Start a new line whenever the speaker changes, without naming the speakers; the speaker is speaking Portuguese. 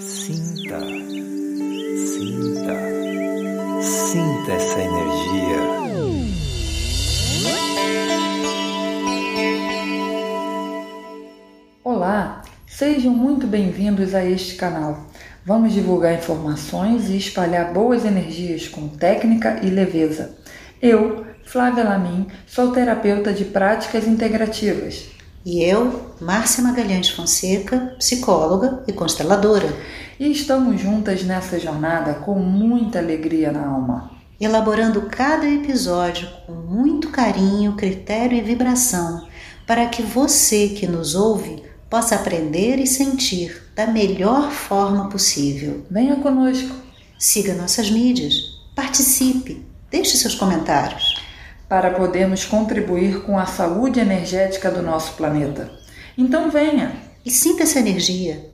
Sinta, sinta, sinta essa energia.
Olá, sejam muito bem-vindos a este canal. Vamos divulgar informações e espalhar boas energias com técnica e leveza. Eu, Flávia Lamin, sou terapeuta de práticas integrativas.
E eu, Márcia Magalhães Fonseca, psicóloga e consteladora.
E estamos juntas nessa jornada com muita alegria na alma.
Elaborando cada episódio com muito carinho, critério e vibração, para que você que nos ouve possa aprender e sentir da melhor forma possível.
Venha conosco.
Siga nossas mídias, participe, deixe seus comentários.
Para podermos contribuir com a saúde energética do nosso planeta. Então venha
e sinta essa energia